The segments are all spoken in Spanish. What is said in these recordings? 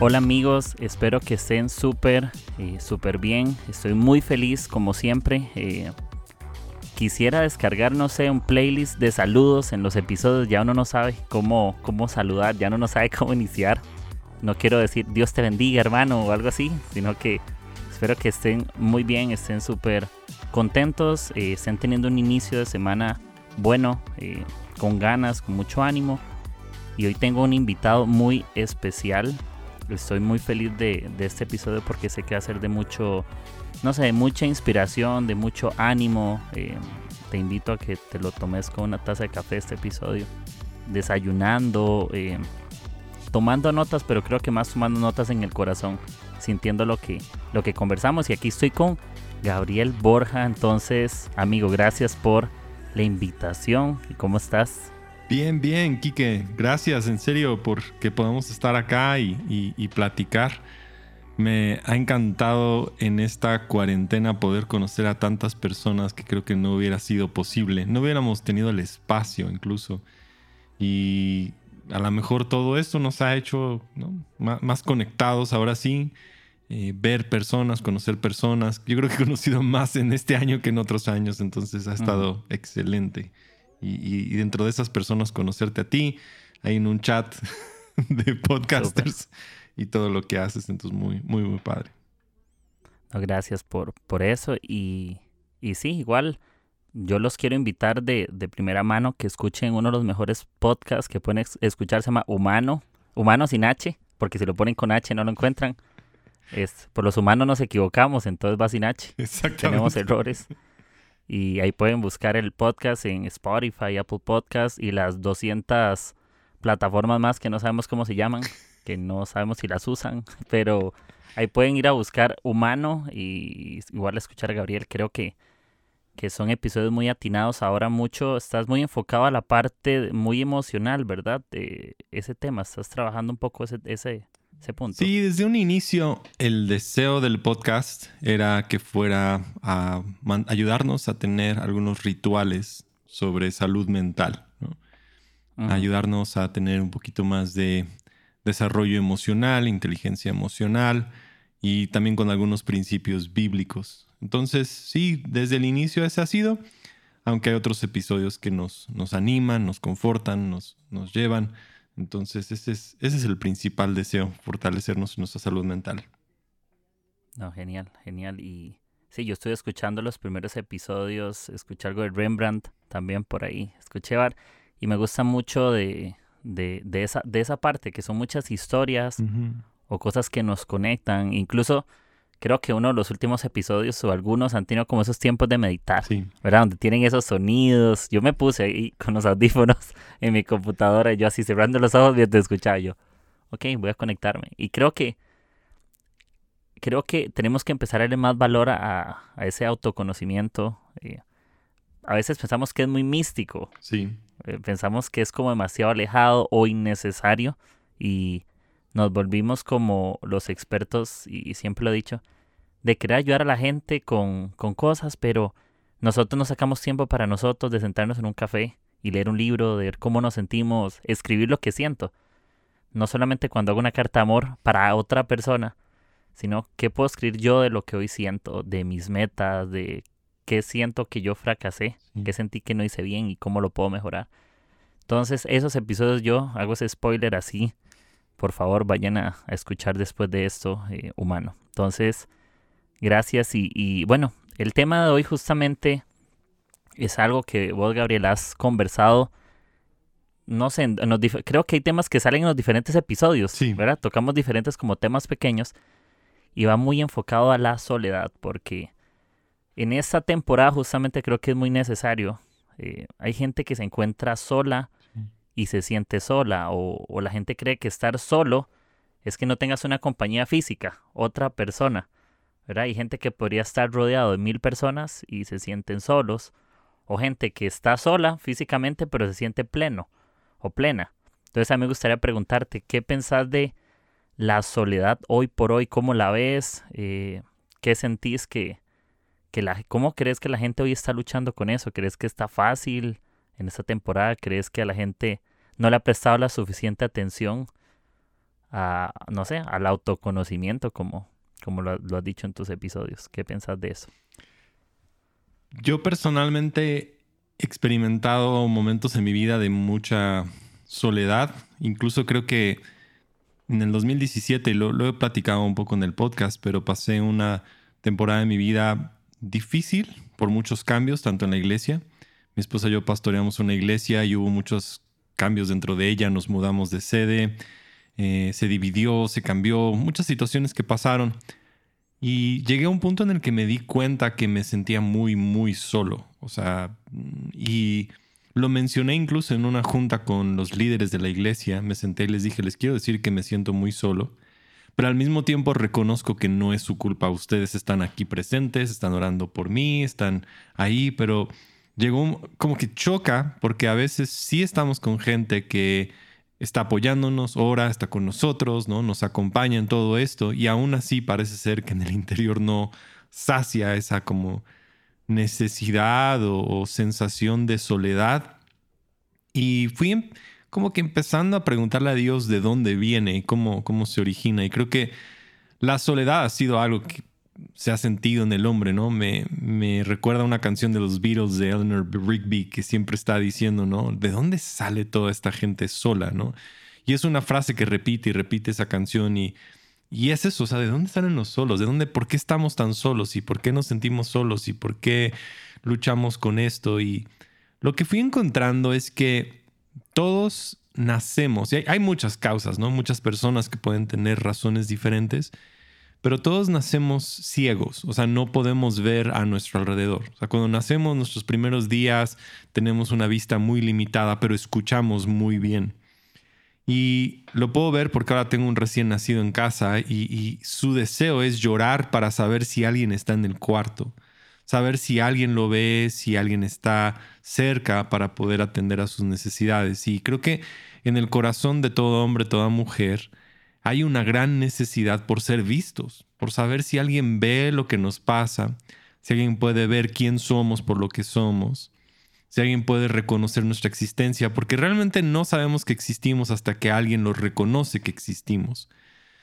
Hola amigos, espero que estén súper, eh, súper bien. Estoy muy feliz como siempre. Eh, quisiera descargar, no sé, un playlist de saludos en los episodios. Ya uno no sabe cómo, cómo saludar, ya uno no sabe cómo iniciar. No quiero decir Dios te bendiga hermano o algo así, sino que espero que estén muy bien, estén súper contentos, eh, estén teniendo un inicio de semana bueno, con ganas, con mucho ánimo. Y hoy tengo un invitado muy especial estoy muy feliz de, este episodio porque sé que va a ser de mucho, no sé, de mucha inspiración, de mucho ánimo. Eh, te invito a que te lo tomes con una taza de café este episodio, desayunando, eh, tomando notas, pero creo que más tomando notas en el corazón, sintiendo lo que, lo que conversamos. Y aquí estoy con Gabriel Borja. Entonces, amigo, gracias por la invitación. ¿Y cómo estás? Bien, bien, Quique. Gracias, en serio, por que podamos estar acá y, platicar. Me ha encantado en esta cuarentena poder conocer a tantas personas que creo que no hubiera sido posible. No hubiéramos tenido el espacio incluso. Y a lo mejor todo esto nos ha hecho más, conectados ahora sí. Eh, ver personas, conocer personas. Yo creo que he conocido más en este año que en otros años, entonces ha estado excelente y, dentro de esas personas conocerte a ti, hay en un chat de podcasters y todo lo que haces, entonces muy, muy, muy padre. gracias por, por eso y, y sí, igual yo los quiero invitar de, de, primera mano que escuchen uno de los mejores podcasts que pueden escuchar, se llama Humano, Humano sin H, porque si lo ponen con H no lo encuentran. Es, por los humanos nos equivocamos, entonces va sin H. Tenemos errores. Y ahí pueden buscar el podcast en Spotify, Apple Podcast y las 200 plataformas más que no sabemos cómo se llaman, que no sabemos si las usan, pero ahí pueden ir a buscar Humano y igual escuchar a Gabriel. Creo que, que son episodios muy atinados. Ahora mucho, estás muy enfocado a la parte muy emocional, ¿verdad? De ese tema, estás trabajando un poco ese, ese, Sí, desde un inicio el deseo del podcast era que fuera a ayudarnos a tener algunos rituales sobre salud mental, ayudarnos a tener un poquito más de desarrollo emocional, inteligencia emocional y también con algunos principios bíblicos. Entonces, sí, desde el inicio ese ha sido, aunque hay otros episodios que nos, nos animan, nos confortan, nos, nos llevan entonces, ese es, ese es el principal deseo, fortalecernos nuestra salud mental. No, genial, genial. Y sí, yo estoy escuchando los primeros episodios, escuché algo de Rembrandt también por ahí, escuché y me gusta mucho de, de, de, esa, de esa parte, que son muchas historias o cosas que nos conectan, incluso creo que uno de los últimos episodios o algunos han tenido como esos tiempos de meditar, ¿verdad? Donde tienen esos sonidos. Yo me puse ahí con los audífonos en mi computadora y yo así cerrando los ojos mientras escuchaba yo. Ok, voy a conectarme. Y creo que creo que tenemos que empezar a darle más valor a, ese autoconocimiento. Eh, a veces pensamos que es muy místico. Sí. Eh, pensamos que es como demasiado alejado o innecesario y nos volvimos como los expertos, y siempre lo he dicho, de querer ayudar a la gente con, con cosas, pero nosotros nos sacamos tiempo para nosotros de sentarnos en un café y leer un libro, de ver cómo nos sentimos, escribir lo que siento. No solamente cuando hago una carta de amor para otra persona, sino qué puedo escribir yo de lo que hoy siento, de mis metas, de qué siento que yo fracasé, qué sentí que no hice bien y cómo lo puedo mejorar. Entonces, esos episodios yo hago ese spoiler así, por favor vayan a, escuchar después de esto, eh, humano. Entonces, gracias y, bueno, el tema de hoy justamente es algo que vos, Gabriel, has conversado. No sé, creo que hay temas que salen en los diferentes episodios, sí. ¿verdad? Tocamos diferentes como temas pequeños y va muy enfocado a la soledad porque en esta temporada justamente creo que es muy necesario. Eh, hay gente que se encuentra sola, y se siente sola o, la gente cree que estar solo es que no tengas una compañía física, otra persona, ¿verdad? Hay gente que podría estar rodeado de mil personas y se sienten solos, o gente que está sola físicamente pero se siente pleno o plena. Entonces a mí me gustaría preguntarte, ¿qué pensás de la soledad hoy por hoy? ¿Cómo la ves? Eh, ¿Qué sentís que, que la, cómo crees que la gente hoy está luchando con eso? ¿Crees que está fácil en esta temporada? ¿Crees que a la gente no le ha prestado la suficiente atención a, no sé, al autoconocimiento como, como lo, lo has dicho en tus episodios? ¿Qué piensas de eso? Yo personalmente he experimentado momentos en mi vida de mucha soledad. Incluso creo que en el 2017, lo, lo he platicado un poco en el podcast, pero pasé una temporada de mi vida difícil por muchos cambios, tanto en la iglesia. Mi esposa y yo pastoreamos una iglesia y hubo muchos cambios dentro de ella. Nos mudamos de sede, eh, se dividió, se cambió, muchas situaciones que pasaron. Y llegué a un punto en el que me di cuenta que me sentía muy, muy solo. O sea, y lo mencioné incluso en una junta con los líderes de la iglesia. Me senté y les dije, les quiero decir que me siento muy solo. Pero al mismo tiempo reconozco que no es su culpa. Ustedes están aquí presentes, están orando por mí, están ahí, pero llegó como que choca porque a veces sí estamos con gente que está apoyándonos, ora, está con nosotros, ¿no? Nos acompaña en todo esto y aún así parece ser que en el interior no sacia esa como necesidad o, sensación de soledad. Y fui em, como que empezando a preguntarle a Dios de dónde viene y cómo, cómo se origina. Y creo que la soledad ha sido algo que se ha sentido en el hombre, ¿no? Me, me recuerda una canción de los Beatles de Eleanor Rigby que siempre está diciendo, ¿no? ¿De dónde sale toda esta gente sola, ¿no? Y es una frase que repite y repite esa canción y, y es eso, o sea, ¿de dónde salen los solos? ¿De dónde, por qué estamos tan solos? ¿Y por qué nos sentimos solos? ¿Y por qué luchamos con esto? Y lo que fui encontrando es que todos nacemos, y hay, hay muchas causas, ¿no? Muchas personas que pueden tener razones diferentes, pero todos nacemos ciegos, o sea, no podemos ver a nuestro alrededor. O sea, cuando nacemos, nuestros primeros días tenemos una vista muy limitada, pero escuchamos muy bien. Y lo puedo ver porque ahora tengo un recién nacido en casa y, y, su deseo es llorar para saber si alguien está en el cuarto, saber si alguien lo ve, si alguien está cerca para poder atender a sus necesidades. Y creo que en el corazón de todo hombre, toda mujer, hay una gran necesidad por ser vistos, por saber si alguien ve lo que nos pasa, si alguien puede ver quién somos por lo que somos, si alguien puede reconocer nuestra existencia, porque realmente no sabemos que existimos hasta que alguien lo reconoce que existimos.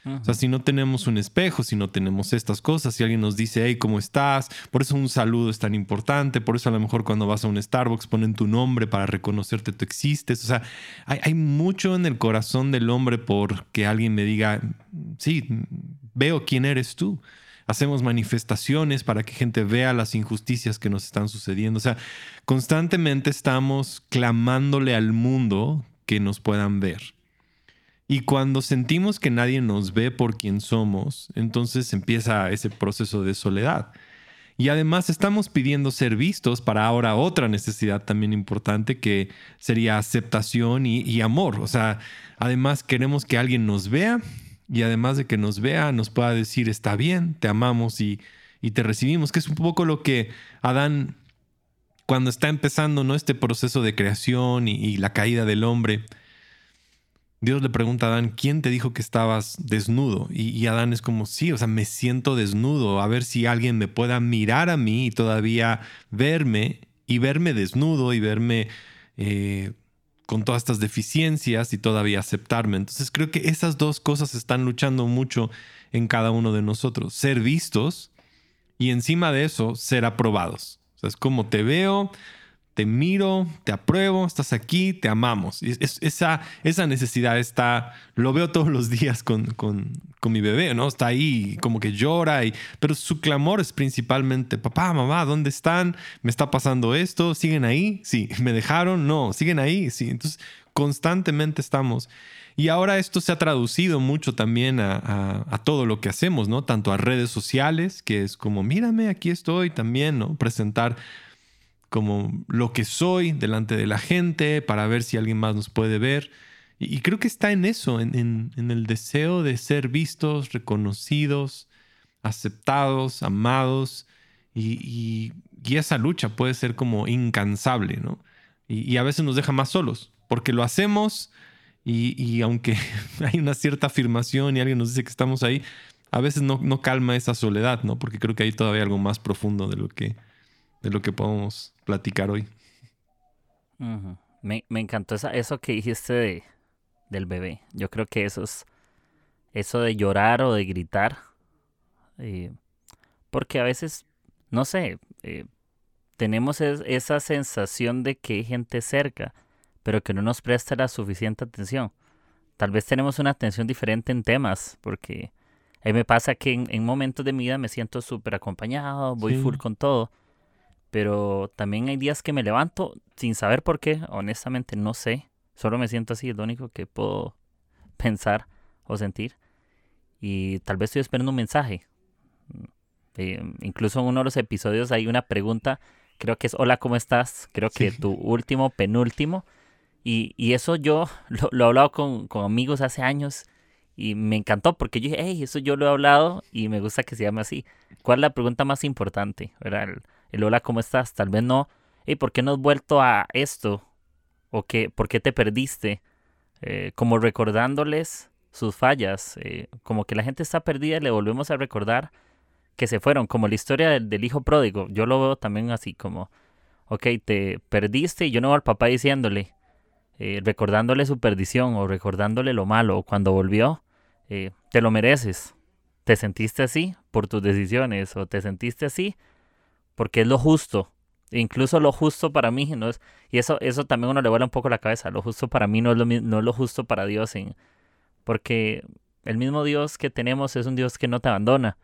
O sea, si no tenemos un espejo, si no tenemos estas cosas, si alguien nos dice, hey, ¿cómo estás? Por eso un saludo es tan importante, por eso a lo mejor cuando vas a un Starbucks ponen tu nombre para reconocerte tú existes. O sea, hay, mucho en el corazón del hombre por que alguien me diga, sí, veo quién eres tú. Hacemos manifestaciones para que gente vea las injusticias que nos están sucediendo. O sea, constantemente estamos clamándole al mundo que nos puedan ver. Y cuando sentimos que nadie nos ve por quien somos, entonces empieza ese proceso de soledad. Y además estamos pidiendo ser vistos para ahora otra necesidad también importante que sería aceptación y, amor. O sea, además queremos que alguien nos vea y además de que nos vea nos pueda decir está bien, te amamos y, te recibimos, que es un poco lo que Adán cuando está empezando ¿no? este proceso de creación y la caída del hombre Dios le pregunta a Adán, ¿quién te dijo que estabas desnudo? Y, Adán es como, sí, o sea, me siento desnudo, a ver si alguien me pueda mirar a mí y todavía verme y verme desnudo y verme eh, con todas estas deficiencias y todavía aceptarme. Entonces creo que esas dos cosas están luchando mucho en cada uno de nosotros. Ser vistos y encima de eso ser aprobados. O sea, es como te veo, te miro, te apruebo, estás aquí, te amamos. esa, esa necesidad está, lo veo todos los días con, con, con, mi bebé, ¿no? Está ahí como que llora, y, pero su clamor es principalmente, papá, mamá, ¿dónde están? ¿Me está pasando esto? ¿Siguen ahí? Sí, ¿me dejaron? No, ¿siguen ahí? Sí, entonces constantemente estamos. Y ahora esto se ha traducido mucho también a, a, a, todo lo que hacemos, ¿no? Tanto a redes sociales, que es como, mírame, aquí estoy también, ¿no? Presentar como lo que soy delante de la gente para ver si alguien más nos puede ver. Y, creo que está en eso, en, el deseo de ser vistos, reconocidos, aceptados, amados, y, esa lucha puede ser como incansable, ¿no? Y, a veces nos deja más solos, porque lo hacemos y, aunque hay una cierta afirmación y alguien nos dice que estamos ahí, a veces no, no, calma esa soledad, ¿no? Porque creo que hay todavía algo más profundo de lo que, de lo que podemos platicar hoy. me, encantó eso que dijiste de, del bebé. Yo creo que eso es eso de llorar o de gritar. Eh, porque a veces, no sé, eh, tenemos esa sensación de que hay gente cerca, pero que no nos presta la suficiente atención. Tal vez tenemos una atención diferente en temas, porque a mí me pasa que en, momentos de mi vida me siento súper acompañado, voy full con todo, pero también hay días que me levanto sin saber por qué, honestamente no sé, solo me siento así, es lo único que puedo pensar o sentir. Y tal vez estoy esperando un mensaje. Eh, incluso en uno de los episodios hay una pregunta, creo que es hola, ¿cómo estás? Creo que tu último, penúltimo. Y, y eso yo lo, lo he hablado con, con, amigos hace años y me encantó porque yo dije, hey, eso yo lo he hablado y me gusta que se llame así. ¿Cuál es la pregunta más importante? El, el hola, ¿cómo estás? Tal vez no, hey, ¿por qué no has vuelto a esto? ¿O qué, por qué te perdiste? Eh, como recordándoles sus fallas, eh, como que la gente está perdida y le volvemos a recordar que se fueron, como la historia del, hijo pródigo. Yo lo veo también así como, ok, te perdiste y yo no veo al papá diciéndole, eh, recordándole su perdición o recordándole lo malo, o cuando volvió, te lo mereces. Te sentiste así por tus decisiones o te sentiste así porque es lo justo. incluso lo justo para mí no es y eso eso también uno le vuela un poco la cabeza. Lo justo para mí no es lo no es lo justo para Dios porque el mismo Dios que tenemos es un Dios que no te abandona.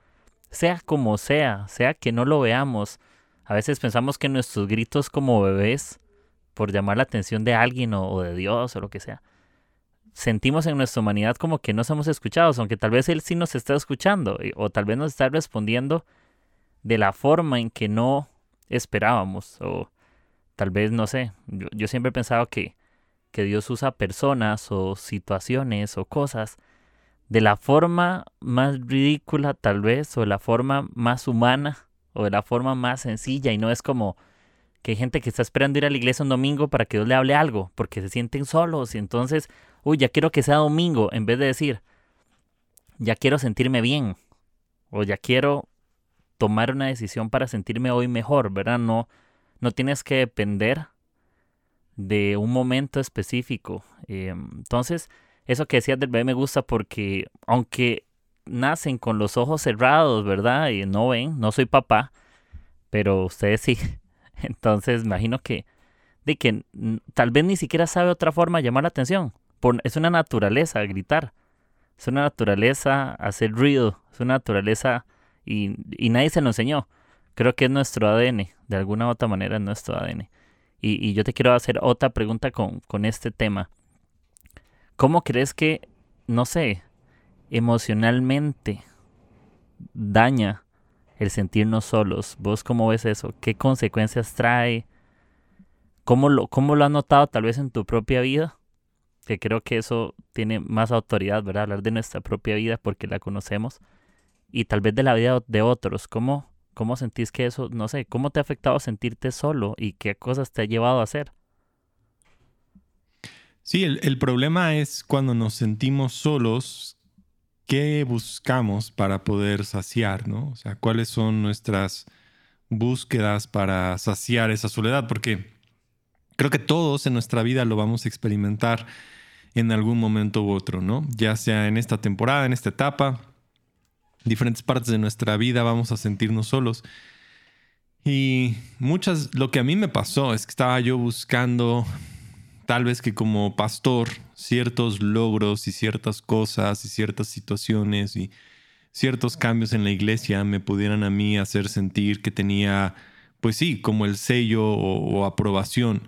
Sea como sea, sea que no lo veamos. A veces pensamos que nuestros gritos como bebés, por llamar la atención de alguien o, de Dios o lo que sea, sentimos en nuestra humanidad como que no somos escuchados, aunque tal vez Él sí nos está escuchando o tal vez nos está respondiendo de la forma en que no esperábamos o tal vez, no sé, yo, yo siempre he pensado que que Dios usa personas o situaciones o cosas de la forma más ridícula tal vez o de la forma más humana o de la forma más sencilla y no es como que hay gente que está esperando ir a la iglesia un domingo para que Dios le hable algo porque se sienten solos y entonces, uy, ya quiero que sea domingo en vez de decir, ya quiero sentirme bien o ya quiero tomar una decisión para sentirme hoy mejor, ¿verdad? No, no tienes que depender de un momento específico. Em, entonces, eso que decías del bebé me gusta porque aunque nacen con los ojos cerrados, ¿verdad? Y no ven, no soy papá, pero ustedes sí. Entonces, imagino que de que tal vez ni siquiera sabe otra forma de llamar la atención. es una naturaleza gritar. Es una naturaleza hacer ruido. Es una naturaleza y, nadie se lo enseñó. Creo que es nuestro ADN. De alguna u otra manera es nuestro ADN. Y, yo te quiero hacer otra pregunta con, con este tema. ¿Cómo crees que, no sé, emocionalmente daña el sentirnos solos? ¿Vos cómo ves eso? ¿Qué consecuencias trae? ¿Cómo lo, cómo lo has notado tal vez en tu propia vida? Que creo que eso tiene más autoridad, ¿verdad? Hablar de nuestra propia vida porque la conocemos. Y tal vez de la vida de otros. ¿Cómo, ¿Cómo sentís que eso, no sé, cómo te ha afectado sentirte solo y qué cosas te ha llevado a hacer? Sí, el, problema es cuando nos sentimos solos, ¿qué buscamos para poder saciar, no? O sea, ¿cuáles son nuestras búsquedas para saciar esa soledad? Porque creo que todos en nuestra vida lo vamos a experimentar en algún momento u otro, ¿no? Ya sea en esta temporada, en esta etapa, diferentes partes de nuestra vida vamos a sentirnos solos. Y muchas, lo que a mí me pasó es que estaba yo buscando, tal vez que como pastor, ciertos logros y ciertas cosas y ciertas situaciones y ciertos cambios en la iglesia me pudieran a mí hacer sentir que tenía, pues sí, como el sello o, aprobación.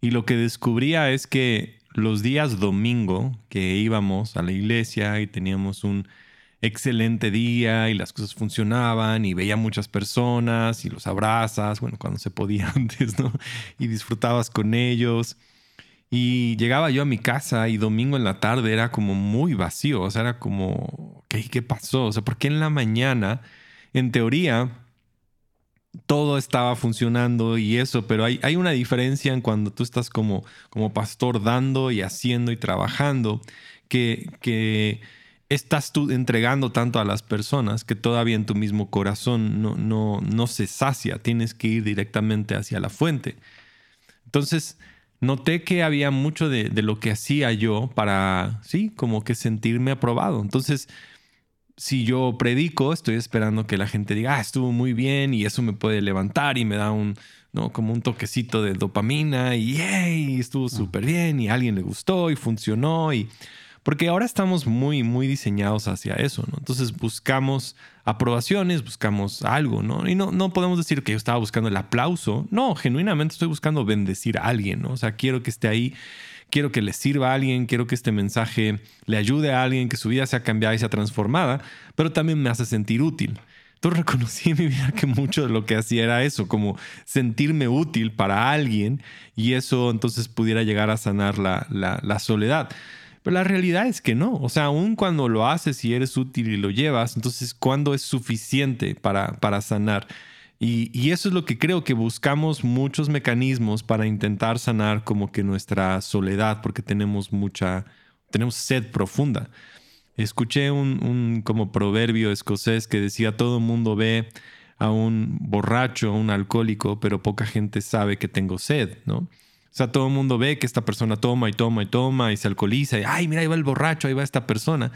Y lo que descubría es que los días domingo que íbamos a la iglesia y teníamos un excelente día y las cosas funcionaban y veía muchas personas y los abrazas, bueno, cuando se podía antes, ¿no? Y disfrutabas con ellos. Y llegaba yo a mi casa y domingo en la tarde era como muy vacío, o sea, era como, ¿qué, qué pasó? O sea, ¿por qué en la mañana en teoría, todo estaba funcionando y eso, pero hay, hay una diferencia en cuando tú estás como, como pastor dando y haciendo y trabajando, que, que estás tú entregando tanto a las personas que todavía en tu mismo corazón no, no, no se sacia, tienes que ir directamente hacia la fuente. Entonces, noté que había mucho de, de, lo que hacía yo para, sí, como que sentirme aprobado. Entonces, si yo predico, estoy esperando que la gente diga, ah, estuvo muy bien y eso me puede levantar y me da un, ¿no? Como un toquecito de dopamina y, hey, estuvo súper bien y a alguien le gustó y funcionó y... Porque ahora estamos muy, muy diseñados hacia eso, ¿no? Entonces buscamos aprobaciones, buscamos algo, ¿no? Y no, no podemos decir que yo estaba buscando el aplauso. No, genuinamente estoy buscando bendecir a alguien, ¿no? O sea, quiero que esté ahí quiero que le sirva a alguien, quiero que este mensaje le ayude a alguien, que su vida sea cambiada y sea transformada, pero también me hace sentir útil. Entonces reconocí en mi vida que mucho de lo que hacía era eso, como sentirme útil para alguien y eso entonces pudiera llegar a sanar la, la, soledad. Pero la realidad es que no. O sea, aun cuando lo haces y eres útil y lo llevas, entonces, ¿cuándo es suficiente para, para sanar? Y, eso es lo que creo que buscamos muchos mecanismos para intentar sanar como que nuestra soledad, porque tenemos mucha, tenemos sed profunda. Escuché un, como proverbio escocés que decía todo el mundo ve a un borracho, a un alcohólico, pero poca gente sabe que tengo sed, ¿no? O sea, todo el mundo ve que esta persona toma y toma y toma y se alcoholiza y, ay, mira, ahí va el borracho, ahí va esta persona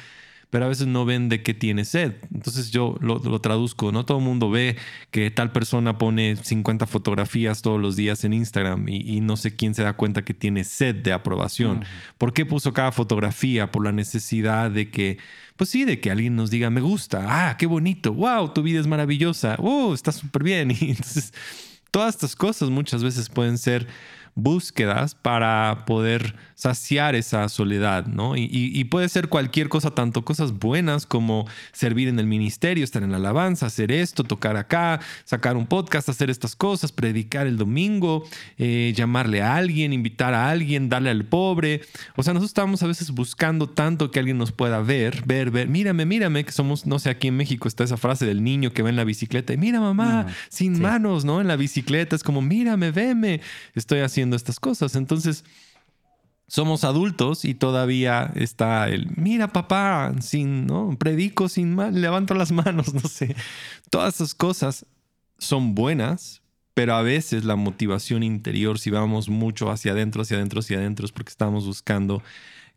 pero a veces no ven de qué tiene sed. Entonces yo lo, traduzco, no todo el mundo ve que tal persona pone 50 fotografías todos los días en Instagram y, no sé quién se da cuenta que tiene sed de aprobación. ¿Por qué puso cada fotografía? Por la necesidad de que, pues sí, de que alguien nos diga, me gusta, ah, qué bonito, wow, tu vida es maravillosa, oh, está súper bien. Y entonces, todas estas cosas muchas veces pueden ser búsquedas para poder saciar esa soledad, ¿no? Y, puede ser cualquier cosa, tanto cosas buenas como servir en el ministerio, estar en la alabanza, hacer esto, tocar acá, sacar un podcast, hacer estas cosas, predicar el domingo, eh, llamarle a alguien, invitar a alguien, darle al pobre. O sea, nosotros estamos a veces buscando tanto que alguien nos pueda ver, ver, ver, mírame, mírame, que somos, no sé, aquí en México está esa frase del niño que va en la bicicleta y mira mamá, sin manos, ¿no? En la bicicleta es como, mírame, veme, estoy haciendo estas cosas. Entonces, somos adultos y todavía está el, mira papá, sin, ¿no? Predico sin mal, levanto las manos, no sé. Todas esas cosas son buenas, pero a veces la motivación interior, si vamos mucho hacia adentro, hacia adentro, hacia adentro, porque estamos buscando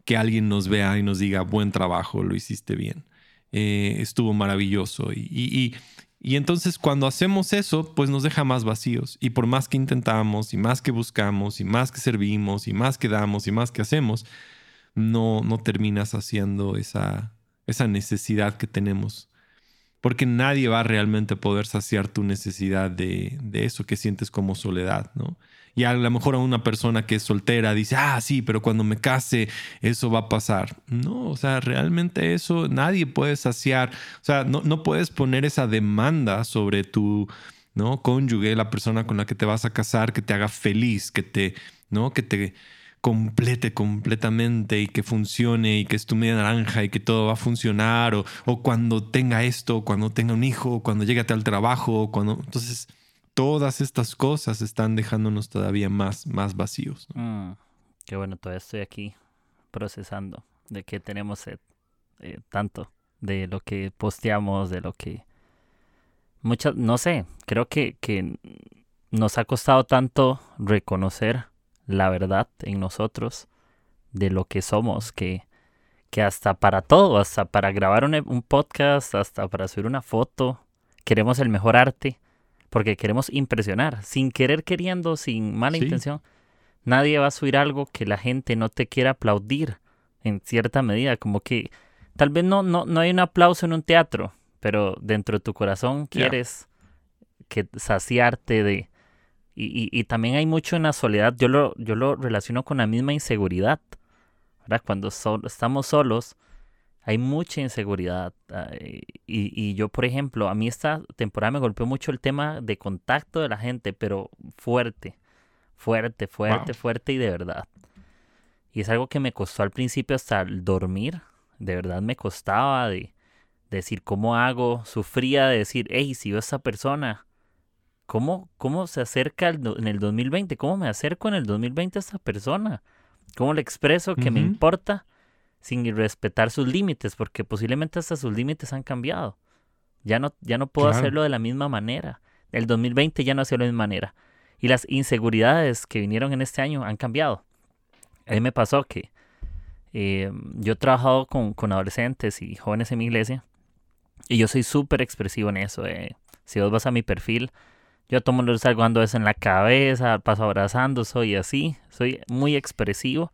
que alguien nos vea y nos diga, buen trabajo, lo hiciste bien, eh, estuvo maravilloso. y entonces cuando hacemos eso, pues nos deja más vacíos. Y por más que intentamos, y más que buscamos, y más que servimos, y más que damos, y más que hacemos, no, no terminas haciendo esa, esa necesidad que tenemos. Porque nadie va a realmente poder saciar tu necesidad de, de eso que sientes como soledad, ¿no? Y a lo mejor a una persona que es soltera dice, ah, sí, pero cuando me case eso va a pasar. No, o sea, realmente eso nadie puede saciar. O sea, no, no puedes poner esa demanda sobre tu ¿no? cónyuge, la persona con la que te vas a casar, que te haga feliz, que te, ¿no? que te complete completamente y que funcione y que es tu media naranja y que todo va a funcionar o, o cuando tenga esto, cuando tenga un hijo, cuando llegue a tal trabajo, cuando entonces todas estas cosas están dejándonos todavía más, más vacíos. Mm, qué bueno, todavía estoy aquí procesando de que tenemos eh, tanto, de lo que posteamos, de lo que... Muchas, no sé, creo que, que nos ha costado tanto reconocer la verdad en nosotros de lo que somos, que, que hasta para todo, hasta para grabar un, un podcast, hasta para subir una foto, queremos el mejor arte porque queremos impresionar, sin querer queriendo, sin mala intención. Nadie va a subir algo que la gente no te quiera aplaudir en cierta medida, como que tal vez no, no, no hay un aplauso en un teatro, pero dentro de tu corazón quieres que saciarte de... Y, y, también hay mucho en la soledad, yo lo, yo lo relaciono con la misma inseguridad, ¿verdad? Cuando estamos solos, hay mucha inseguridad. Y, yo, por ejemplo, a mí esta temporada me golpeó mucho el tema de contacto de la gente, pero fuerte, fuerte, fuerte, fuerte y de verdad. Y es algo que me costó al principio hasta el dormir. De verdad me costaba de, decir, ¿cómo hago? Sufría de decir, hey, si yo a esta persona, ¿cómo, cómo se acerca en el 2020? ¿Cómo me acerco en el 2020 a esta persona? ¿Cómo le expreso que me importa sin respetar sus límites? Porque posiblemente hasta sus límites han cambiado. Ya no, ya no puedo hacerlo de la misma manera. El 2020 ya no hace de la misma manera. Y las inseguridades que vinieron en este año han cambiado. A mí me pasó que eh, yo he trabajado con, con, adolescentes y jóvenes en mi iglesia y yo soy súper expresivo en eso. Eh. Si vos vas a mi perfil, yo tomo los salgo dando eso en la cabeza, paso abrazando, soy así, soy muy expresivo.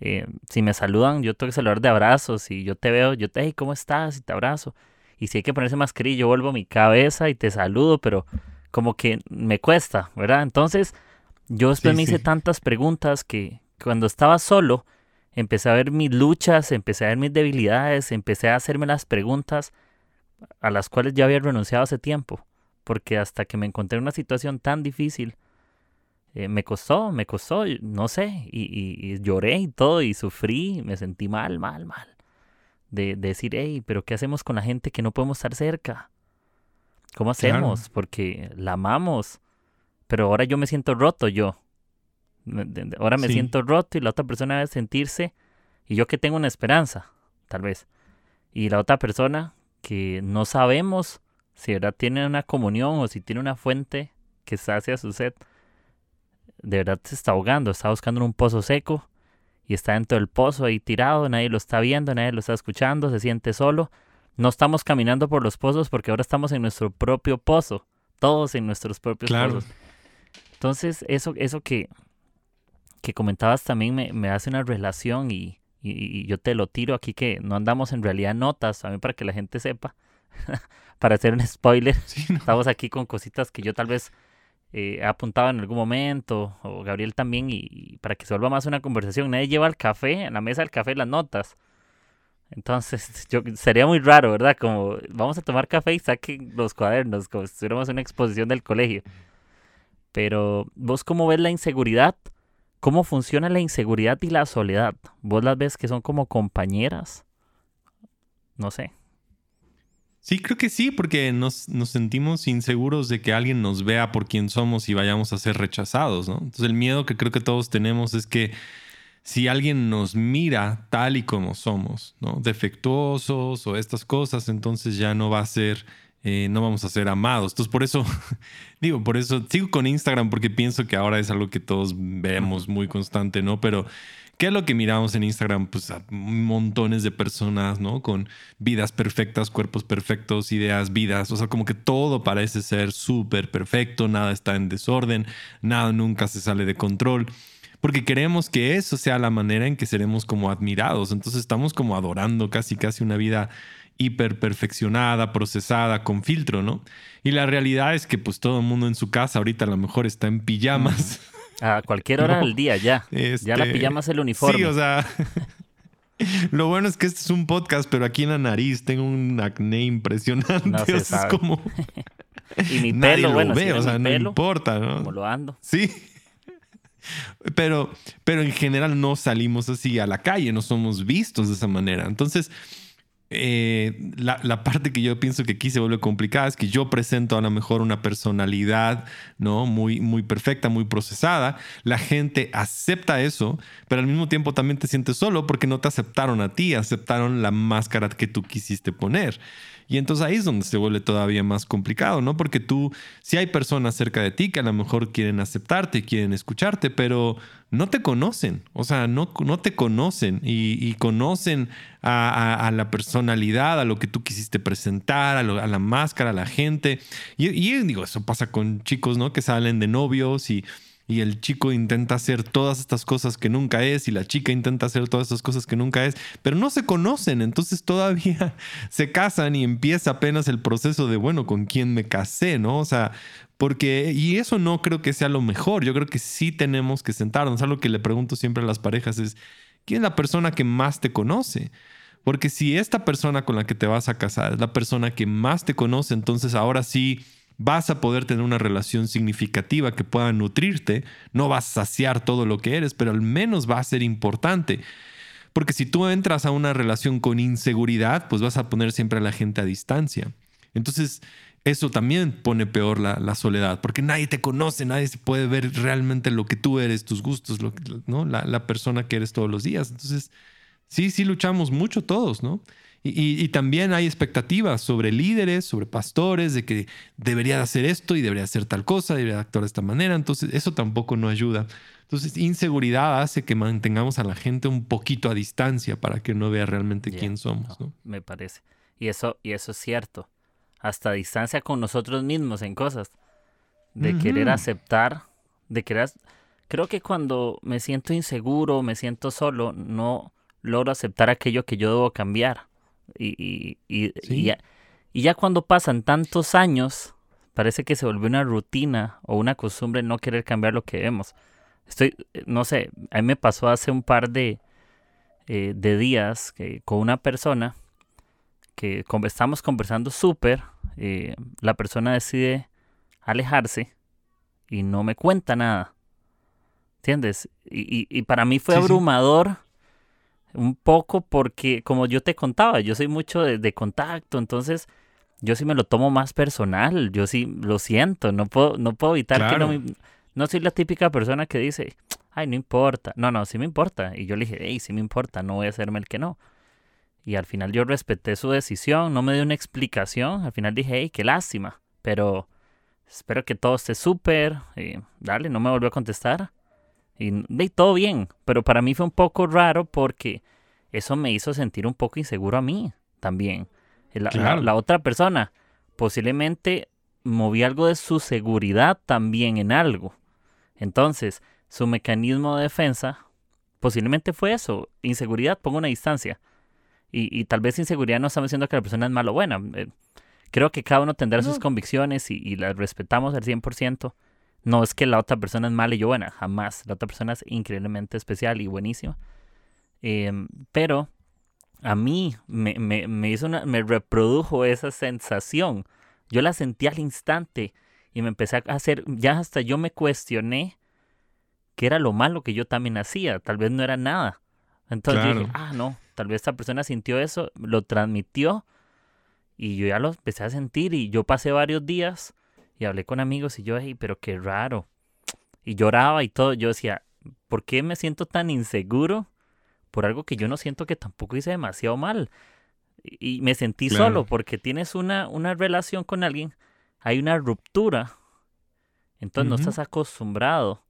Eh, si me saludan, yo tengo que saludar de abrazos. y yo te veo, yo te, hey, ¿cómo estás? Y te abrazo. Y si hay que ponerse mascarilla, yo vuelvo mi cabeza y te saludo, pero como que me cuesta, ¿verdad? Entonces, yo después me hice tantas preguntas que cuando estaba solo, empecé a ver mis luchas, empecé a ver mis debilidades, empecé a hacerme las preguntas a las cuales ya había renunciado hace tiempo, porque hasta que me encontré en una situación tan difícil, eh, me costó, me costó, no sé, y, lloré y todo, y sufrí, me sentí mal, mal, mal. De, decir, hey, pero ¿qué hacemos con la gente que no podemos estar cerca? ¿Cómo hacemos? Porque la amamos, pero ahora yo me siento roto yo. Ahora me siento roto y la otra persona debe sentirse, y yo que tengo una esperanza, tal vez. Y la otra persona que no sabemos si verdad tiene una comunión o si tiene una fuente que sacia su sed. De verdad se está ahogando, está buscando un pozo seco y está dentro del pozo ahí tirado, nadie lo está viendo, nadie lo está escuchando, se siente solo. No estamos caminando por los pozos porque ahora estamos en nuestro propio pozo, todos en nuestros propios pozos. Entonces, eso, eso que, que comentabas también me, me hace una relación y, y, yo te lo tiro aquí que no andamos en realidad notas, también para que la gente sepa, para hacer un spoiler. Estamos aquí con cositas que yo tal vez eh, he apuntado en algún momento, o Gabriel también, y, para que se vuelva más una conversación. Nadie lleva el café, en la mesa del café, las notas. Entonces, yo, sería muy raro, ¿verdad? Como vamos a tomar café y saquen los cuadernos, como si estuviéramos en una exposición del colegio. Pero, ¿vos cómo ves la inseguridad? ¿Cómo funciona la inseguridad y la soledad? ¿Vos las ves que son como compañeras? No sé. Sí, creo que sí, porque nos, sentimos inseguros de que alguien nos vea por quien somos y vayamos a ser rechazados, ¿no? Entonces el miedo que creo que todos tenemos es que si alguien nos mira tal y como somos, ¿no? Defectuosos o estas cosas, entonces ya no va a ser eh, no vamos a ser amados. Entonces, por eso, digo, por eso sigo con Instagram porque pienso que ahora es algo que todos vemos muy constante, ¿no? Pero, ¿qué es lo que miramos en Instagram? Pues a montones de personas, ¿no? Con vidas perfectas, cuerpos perfectos, ideas, vidas. O sea, como que todo parece ser súper perfecto, nada está en desorden, nada nunca se sale de control porque queremos que eso sea la manera en que seremos como admirados. Entonces estamos como adorando casi casi una vida hiper perfeccionada, procesada, con filtro, ¿no? Y la realidad es que pues todo el mundo en su casa ahorita a lo mejor está en pijamas. A cualquier hora del día ya. Ya la este, pijama es el uniforme. Sí, o sea... Lo bueno es que este es un podcast, pero aquí en la nariz tengo un acné impresionante. No es como... y mi pelo, bueno, ve, o sea, no importa, ¿no? Como lo ando. Sí. Pero, pero en general no salimos así a la calle, no somos vistos de esa manera. Entonces, eh, la, parte que yo pienso que aquí se vuelve complicada es que yo presento a lo mejor una personalidad ¿no? muy, muy perfecta, muy procesada. La gente acepta eso, pero al mismo tiempo también te sientes solo porque no te aceptaron a ti, aceptaron la máscara que tú quisiste poner. Y entonces ahí es donde se vuelve todavía más complicado, ¿no? Porque tú, si hay personas cerca de ti que a lo mejor quieren aceptarte, quieren escucharte, pero no te conocen, o sea, no, no te conocen y, conocen a, la personalidad, a lo que tú quisiste presentar, a, la máscara, a la gente. Y, y digo, eso pasa con chicos, ¿no? Que salen de novios y y el chico intenta hacer todas estas cosas que nunca es y la chica intenta hacer todas estas cosas que nunca es, pero no se conocen, entonces todavía se casan y empieza apenas el proceso de, bueno, ¿con quién me casé? ¿No? O sea, porque, y eso no creo que sea lo mejor, yo creo que sí tenemos que sentarnos, algo que le pregunto siempre a las parejas es, ¿quién es la persona que más te conoce? Porque si esta persona con la que te vas a casar es la persona que más te conoce, entonces ahora sí vas a poder tener una relación significativa que pueda nutrirte. No vas a saciar todo lo que eres, pero al menos va a ser importante. Porque si tú entras a una relación con inseguridad, pues vas a poner siempre a la gente a distancia. Entonces, eso también pone peor la, soledad, porque nadie te conoce, nadie se puede ver realmente lo que tú eres, tus gustos, lo, ¿no? La, la, persona que eres todos los días. Entonces, sí, sí luchamos mucho todos, ¿no? Y, y, también hay expectativas sobre líderes, sobre pastores, de que debería de hacer esto y debería hacer tal cosa, debería actuar de esta manera. Entonces, eso tampoco no ayuda. Entonces, inseguridad hace que mantengamos a la gente un poquito a distancia para que no vea realmente quién somos. ¿no? Me parece. Y eso, y eso es cierto hasta distancia con nosotros mismos en cosas. De querer aceptar, de querer... Creo que cuando me siento inseguro, me siento solo, no logro aceptar aquello que yo debo cambiar. Y, y, y, ya, y ya cuando pasan tantos años, parece que se volvió una rutina o una costumbre no querer cambiar lo que vemos. Estoy, eh, no sé, a mí me pasó hace un par de, eh, de días que, con una persona que estamos conversando súper, eh, la persona decide alejarse y no me cuenta nada. ¿Entiendes? Y, y, para mí fue abrumador un poco porque, como yo te contaba, yo soy mucho de, contacto, entonces yo sí me lo tomo más personal, yo sí lo siento, no puedo, no puedo evitar que no me, No soy la típica persona que dice, ay, no importa. No, no, sí me importa. Y yo le dije, hey, sí me importa, no voy a hacerme el que no. Y al final yo respeté su decisión, no me dio una explicación. Al final dije, hey, qué lástima. Pero espero que todo esté súper. Y dale, no me volvió a contestar. Y, todo bien. Pero para mí fue un poco raro porque eso me hizo sentir un poco inseguro a mí también. La, la otra persona posiblemente movía algo de su seguridad también en algo. Entonces, su mecanismo de defensa posiblemente fue eso, inseguridad, pongo una distancia. Y, tal vez inseguridad no estamos diciendo que la persona es mala o buena. Eh, creo que cada uno tendrá sus convicciones y, las respetamos al 100%. No es que la otra persona es mala y yo buena, jamás. La otra persona es increíblemente especial y buenísima. Em, pero a mí me, me, hizo una, me reprodujo esa sensación. Yo la sentí al instante y me empecé a hacer, ya hasta yo me cuestioné qué era lo malo que yo también hacía. Tal vez no era nada. Entonces yo dije, ah, no, tal vez esta persona sintió eso, lo transmitió y yo ya lo empecé a sentir y yo pasé varios días y hablé con amigos y yo, hey, pero qué raro. Y lloraba y todo. Yo decía, ¿por qué me siento tan inseguro por algo que yo no siento que tampoco hice demasiado mal? Y me sentí solo porque tienes una, una relación con alguien, hay una ruptura, entonces no estás acostumbrado.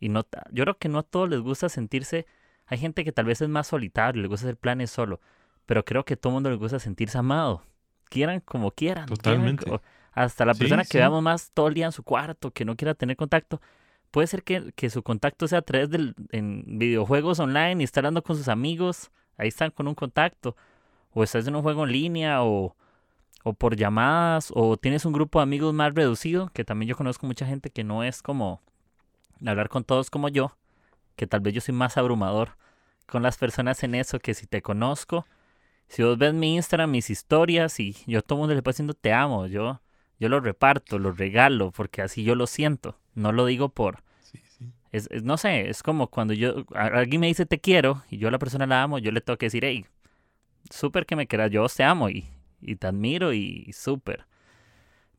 Y no, yo creo que no a todos les gusta sentirse hay gente que tal vez es más solitario, le gusta hacer planes solo, pero creo que a todo mundo le gusta sentirse amado. Quieran como quieran. Totalmente. Hasta la persona que veamos más todo el día en su cuarto, que no quiera tener contacto. Puede ser que, que su contacto sea a través de en videojuegos online y está hablando con sus amigos. Ahí están con un contacto. O estás en un juego en línea o, o por llamadas. O tienes un grupo de amigos más reducido. Que también yo conozco mucha gente que no es como hablar con todos como yo que tal vez yo soy más abrumador con las personas en eso que si te conozco. Si vos ves mi Instagram, mis historias y yo todo el mundo le puedo diciendo te amo, yo, yo lo reparto, lo regalo, porque así yo lo siento. No lo digo por... Es, no sé, es como cuando yo alguien me dice te quiero y yo a la persona la amo, yo le tengo que decir, hey, súper que me quieras, yo te amo y, y te admiro y, súper.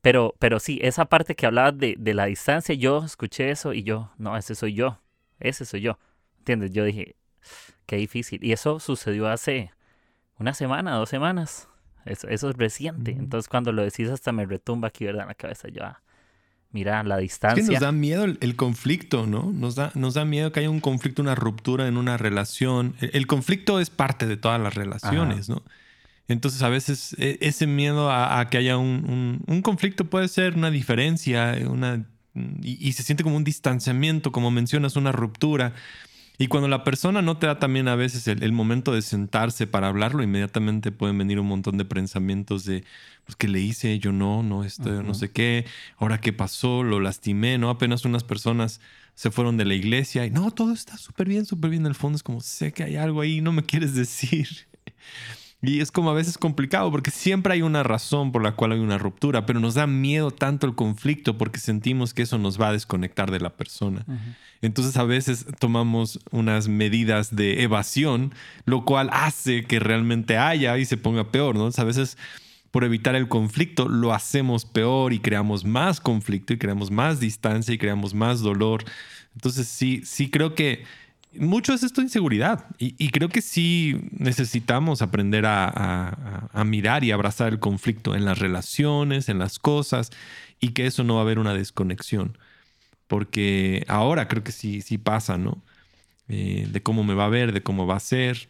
Pero, pero sí, esa parte que hablabas de, de la distancia, yo escuché eso y yo, no, ese soy yo. Ese soy yo. ¿Entiendes? Yo dije, qué difícil. Y eso sucedió hace una semana, dos semanas. Eso, eso es reciente. Entonces cuando lo decís hasta me retumba aquí, ¿verdad? En la cabeza. Yo, ah, mira, la distancia. Es que nos da miedo el, conflicto, ¿no? Nos da, nos da miedo que haya un conflicto, una ruptura en una relación. El, conflicto es parte de todas las relaciones, ¿no? Entonces a veces e, ese miedo a, que haya un, un, conflicto puede ser una diferencia, una y, se siente como un distanciamiento, como mencionas, una ruptura. Y cuando la persona no te da también a veces el, momento de sentarse para hablarlo, inmediatamente pueden venir un montón de pensamientos de, pues, ¿qué le hice? Yo no, no, esto, no sé qué, ahora qué pasó, lo lastimé, ¿no? Apenas unas personas se fueron de la iglesia y no, todo está súper bien, súper bien. En el fondo es como, sé que hay algo ahí, no me quieres decir. Y es como a veces complicado porque siempre hay una razón por la cual hay una ruptura, pero nos da miedo tanto el conflicto porque sentimos que eso nos va a desconectar de la persona. Entonces a veces tomamos unas medidas de evasión, lo cual hace que realmente haya y se ponga peor, ¿no? a veces por evitar el conflicto lo hacemos peor y creamos más conflicto y creamos más distancia y creamos más dolor. Entonces sí, sí creo que mucho es esto de inseguridad y, creo que sí necesitamos aprender a, mirar y abrazar el conflicto en las relaciones, en las cosas y que eso no va a haber una desconexión. Porque ahora creo que sí, sí pasa, ¿no? Eh, de cómo me va a ver, de cómo va a ser.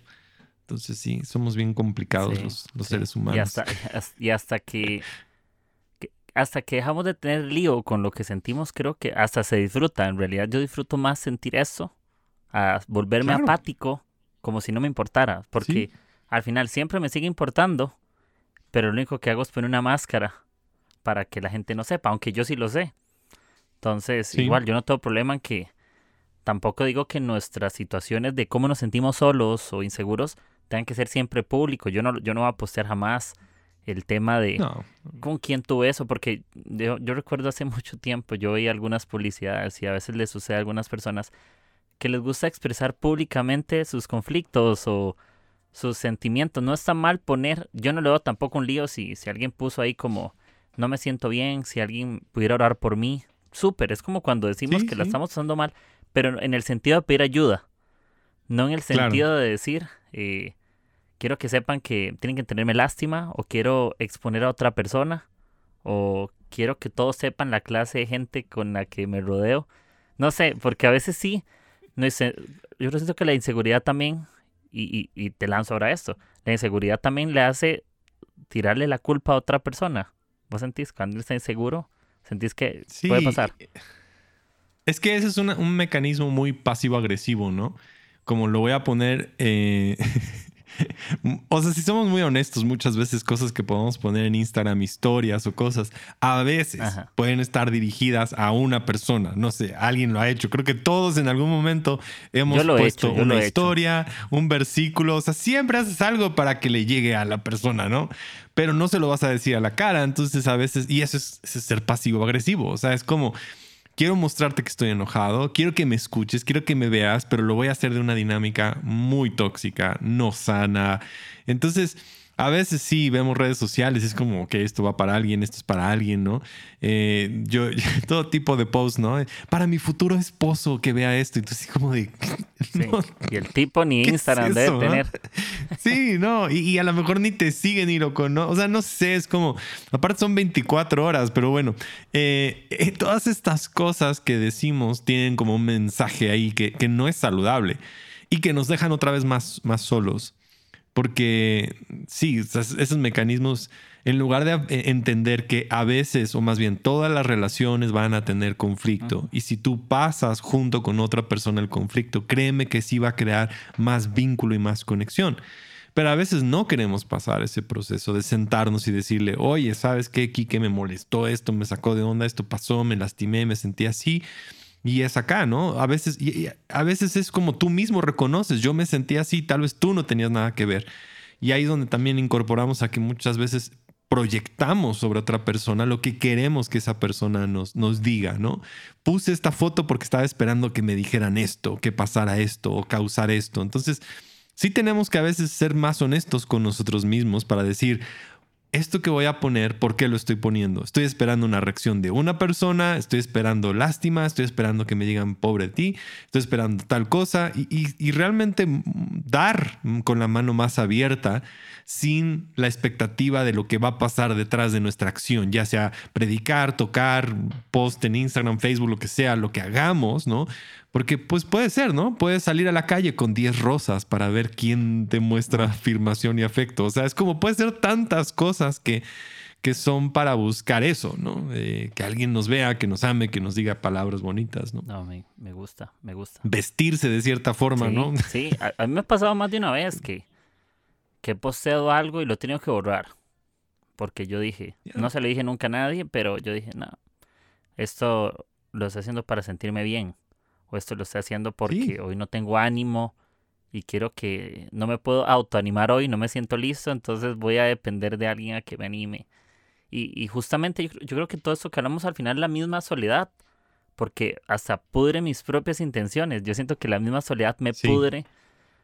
Entonces sí, somos bien complicados los, seres humanos. Y hasta, y hasta que, hasta que dejamos de tener lío con lo que sentimos, creo que hasta se disfruta. En realidad yo disfruto más sentir eso a volverme apático como si no me importara, porque al final siempre me sigue importando, pero lo único que hago es poner una máscara para que la gente no sepa, aunque yo sí lo sé. Entonces, igual, yo no tengo problema en que tampoco digo que nuestras situaciones de cómo nos sentimos solos o inseguros tengan que ser siempre públicos. Yo no, yo no voy a postear jamás el tema de con quién tuve eso, porque yo, yo, recuerdo hace mucho tiempo, yo veía algunas publicidades y a veces le sucede a algunas personas que les gusta expresar públicamente sus conflictos o sus sentimientos. No está mal poner, yo no le doy tampoco un lío si, si alguien puso ahí como no me siento bien, si alguien pudiera orar por mí, súper, es como cuando decimos que la estamos usando mal, pero en el sentido de pedir ayuda, no en el sentido de decir, eh, quiero que sepan que tienen que tenerme lástima o quiero exponer a otra persona o quiero que todos sepan la clase de gente con la que me rodeo. No sé, porque a veces sí, no yo siento que la inseguridad también, y, y, te lanzo ahora esto, la inseguridad también le hace tirarle la culpa a otra persona. ¿Vos sentís cuando está inseguro? ¿Sentís que puede pasar? Es que ese es un mecanismo muy pasivo-agresivo, ¿no? Como lo voy a poner eh, o sea, si somos muy honestos, muchas veces cosas que podemos poner en Instagram, historias o cosas, a veces pueden estar dirigidas a una persona. No sé, alguien lo ha hecho. Creo que todos en algún momento hemos puesto una historia, un versículo. O sea, siempre haces algo para que le llegue a la persona, ¿no? Pero no se lo vas a decir a la cara. Entonces, a veces, y eso es ser pasivo-agresivo. O sea, es como quiero mostrarte que estoy enojado, quiero que me escuches, quiero que me veas, pero lo voy a hacer de una dinámica muy tóxica, no sana. Entonces, a veces sí vemos redes sociales, es como que esto va para alguien, esto es para alguien, ¿no? Eh, yo, todo tipo de posts, ¿no? Para mi futuro esposo que vea esto, entonces como de... y el tipo ni Instagram debe tener. Sí, no, y, a lo mejor ni te sigue ni lo conoce, o sea, no sé, es como, aparte son 24 horas, pero bueno, eh, eh, todas estas cosas que decimos tienen como un mensaje ahí que, que no es saludable y que nos dejan otra vez más, más solos. Porque sí, esos mecanismos, en lugar de eh, entender que a veces, o más bien todas las relaciones van a tener conflicto, y si tú pasas junto con otra persona el conflicto, créeme que sí va a crear más vínculo y más conexión. Pero a veces no queremos pasar ese proceso de sentarnos y decirle, oye, ¿sabes qué, Kike? Me molestó esto, me sacó de onda, esto pasó, me lastimé, me sentí así. Y es acá, ¿no? A veces, a veces es como tú mismo reconoces, yo me sentí así, tal vez tú no tenías nada que ver. Y ahí es donde también incorporamos a que muchas veces proyectamos sobre otra persona lo que queremos que esa persona nos, nos diga, ¿no? Puse esta foto porque estaba esperando que me dijeran esto, que pasara esto o causar esto. Entonces, sí tenemos que a veces ser más honestos con nosotros mismos para decir, esto que voy a poner, ¿por qué lo estoy poniendo? Estoy esperando una reacción de una persona, estoy esperando lástima, estoy esperando que me digan pobre ti, estoy esperando tal cosa y, realmente dar con la mano más abierta sin la expectativa de lo que va a pasar detrás de nuestra acción, ya sea predicar, tocar, post en Instagram, Facebook, lo que sea, lo que hagamos, ¿no? Porque pues puede ser, ¿no? Puedes salir a la calle con 10 rosas para ver quién te muestra afirmación y afecto. O sea, es como puede ser tantas cosas que, que son para buscar eso, ¿no? Eh, que alguien nos vea, que nos ame, que nos diga palabras bonitas, ¿no? No, me, me gusta, me gusta. Vestirse de cierta forma, ¿no? Sí, a, mí me ha pasado más de una vez que, que he posteado algo y lo he tenido que borrar. Porque yo dije, no se lo dije nunca a nadie, pero yo dije, no, esto lo estoy haciendo para sentirme bien o esto lo estoy haciendo porque hoy no tengo ánimo y quiero que no me puedo autoanimar hoy, no me siento listo, entonces voy a depender de alguien a que me anime. Y, justamente yo, creo que todo esto que hablamos al final es la misma soledad, porque hasta pudre mis propias intenciones. Yo siento que la misma soledad me pudre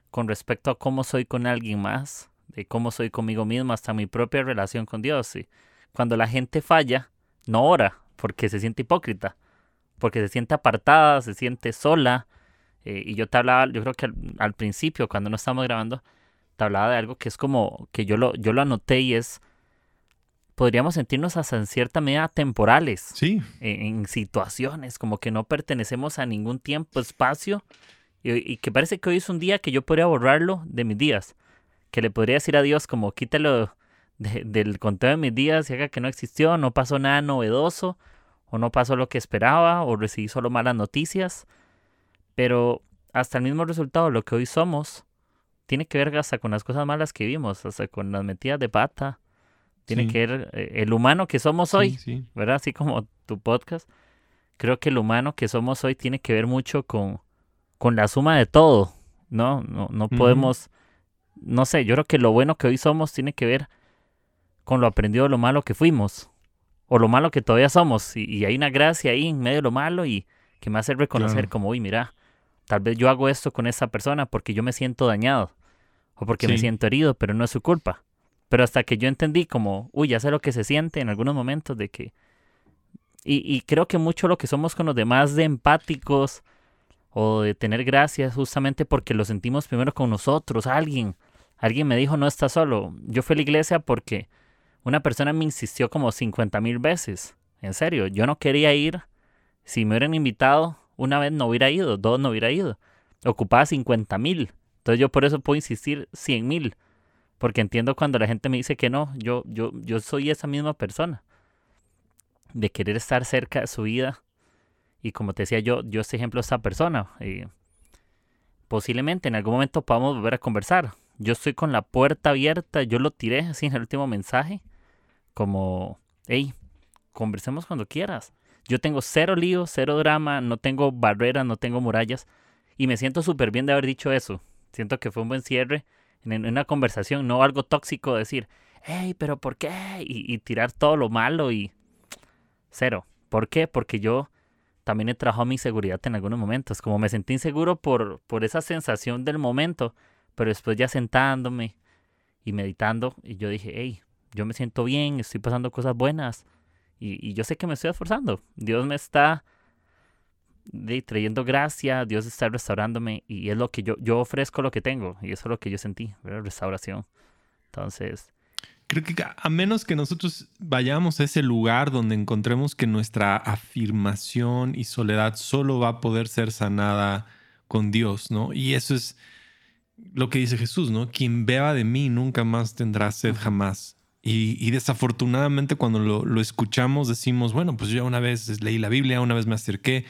con respecto a cómo soy con alguien más, de cómo soy conmigo mismo, hasta mi propia relación con Dios. Y cuando la gente falla, no ora, porque se siente hipócrita, porque se siente apartada, se siente sola, eh, y yo te hablaba, yo creo que al, principio, cuando no estamos grabando, te hablaba de algo que es como, que yo lo, yo lo anoté y es, podríamos sentirnos hasta en cierta medida temporales. Sí. En, situaciones, como que no pertenecemos a ningún tiempo, espacio, y, que parece que hoy es un día que yo podría borrarlo de mis días. Que le podría decir a Dios como quítalo del conteo de mis días y haga que no existió, no pasó nada novedoso, o no pasó lo que esperaba, o recibí solo malas noticias. Pero hasta el mismo resultado, lo que hoy somos, tiene que ver hasta con las cosas malas que vimos, hasta con las metidas de pata. Tiene que ver eh, el humano que somos hoy, ¿verdad? Así como tu podcast. Creo que el humano que somos hoy tiene que ver mucho con, con la suma de todo, ¿no? No, no podemos, no sé, yo creo que lo bueno que hoy somos tiene que ver con lo aprendido lo malo que fuimos, o lo malo que todavía somos, y, hay una gracia ahí en medio de lo malo y que me hace reconocer como, uy, mira, Tal vez yo hago esto con esa persona porque yo me siento dañado o porque me siento herido, pero no es su culpa. Pero hasta que yo entendí como, uy, ya sé lo que se siente en algunos momentos de que... Y, creo que mucho lo que somos con los demás de empáticos o de tener gracias justamente porque lo sentimos primero con nosotros, alguien. Alguien me dijo, no estás solo. Yo fui a la iglesia porque una persona me insistió como 50 mil veces. En serio, yo no quería ir. Si me hubieran invitado, una vez no hubiera ido, dos no hubiera ido. Ocupaba 50 mil. Entonces yo por eso puedo insistir 100 mil. Porque entiendo cuando la gente me dice que no, yo, yo, yo soy esa misma persona. De querer estar cerca de su vida. Y como te decía yo, yo este ejemplo de esa persona. Eh, posiblemente en algún momento podamos volver a conversar. Yo estoy con la puerta abierta, yo lo tiré así en el último mensaje. Como, hey, conversemos cuando quieras. Yo tengo cero lío, cero drama, no tengo barreras, no tengo murallas. Y me siento súper bien de haber dicho eso. Siento que fue un buen cierre en, una conversación, no algo tóxico decir, hey, pero ¿por qué? Y, tirar todo lo malo y cero. ¿Por qué? Porque yo también he trabajado mi seguridad en algunos momentos. Como me sentí inseguro por, por esa sensación del momento, pero después ya sentándome y meditando, y yo dije, hey, yo me siento bien, estoy pasando cosas buenas. Y, yo sé que me estoy esforzando. Dios me está trayendo gracia, Dios está restaurándome y es lo que yo, yo ofrezco lo que tengo y eso es lo que yo sentí, restauración. Entonces... Creo que a menos que nosotros vayamos a ese lugar donde encontremos que nuestra afirmación y soledad solo va a poder ser sanada con Dios, ¿no? Y eso es lo que dice Jesús, ¿no? Quien beba de mí nunca más tendrá sed jamás. Y, desafortunadamente cuando lo, escuchamos decimos, bueno, pues yo una vez leí la Biblia, una vez me acerqué,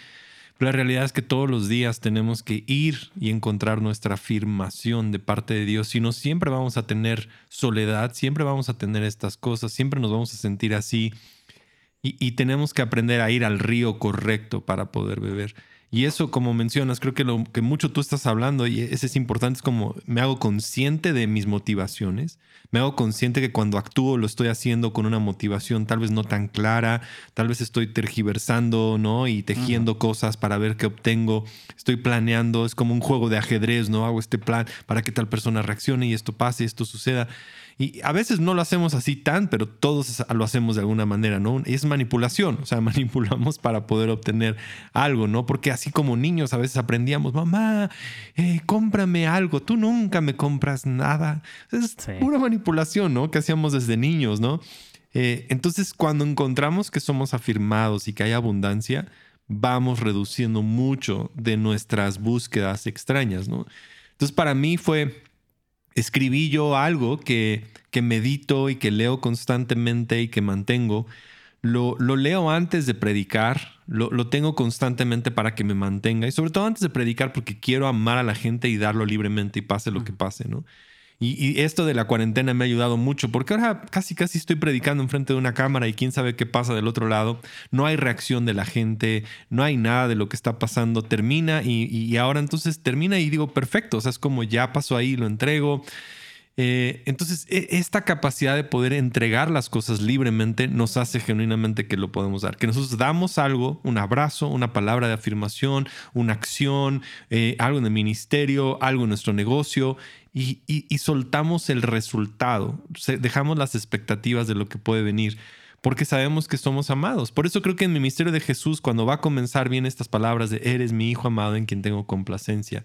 pero la realidad es que todos los días tenemos que ir y encontrar nuestra afirmación de parte de Dios. Si no, siempre vamos a tener soledad, siempre vamos a tener estas cosas, siempre nos vamos a sentir así. Y tenemos que aprender a ir al río correcto para poder beber. Y eso, como mencionas, creo que lo que mucho tú estás hablando, y ese es importante, es como me hago consciente de mis motivaciones, me hago consciente que cuando actúo lo estoy haciendo con una motivación tal vez no tan clara, tal vez estoy tergiversando, ¿no? Y tejiendo cosas para ver qué obtengo, estoy planeando, es como un juego de ajedrez, ¿no? Hago este plan para que tal persona reaccione y esto pase, esto suceda. Y a veces no lo hacemos así tan, pero todos lo hacemos de alguna manera, ¿no? Es manipulación, o sea, manipulamos para poder obtener algo, ¿no? Porque así como niños a veces aprendíamos, mamá, eh, cómprame algo, tú nunca me compras nada. Es pura manipulación, ¿no? Que hacíamos desde niños, ¿no? Eh, entonces, cuando encontramos que somos afirmados y que hay abundancia, vamos reduciendo mucho de nuestras búsquedas extrañas, ¿no? Entonces, para mí fue escribí yo algo que, que medito y que leo constantemente y que mantengo. Lo, lo leo antes de predicar, lo, lo, tengo constantemente para que me mantenga y sobre todo antes de predicar porque quiero amar a la gente y darlo libremente y pase lo que pase, ¿no? Y, esto de la cuarentena me ha ayudado mucho porque ahora casi casi estoy predicando enfrente de una cámara y quién sabe qué pasa del otro lado. No hay reacción de la gente, no hay nada de lo que está pasando. Termina y, y ahora entonces termina y digo, perfecto, o sea, es como ya pasó ahí, lo entrego. Eh, entonces, e, esta capacidad de poder entregar las cosas libremente nos hace genuinamente que lo podemos dar. Que nosotros damos algo, un abrazo, una palabra de afirmación, una acción, eh, algo en el ministerio, algo en nuestro negocio y, soltamos el resultado. Dejamos las expectativas de lo que puede venir porque sabemos que somos amados. Por eso creo que en mi misterio de Jesús, cuando va a comenzar bien estas palabras de eres mi hijo amado en quien tengo complacencia,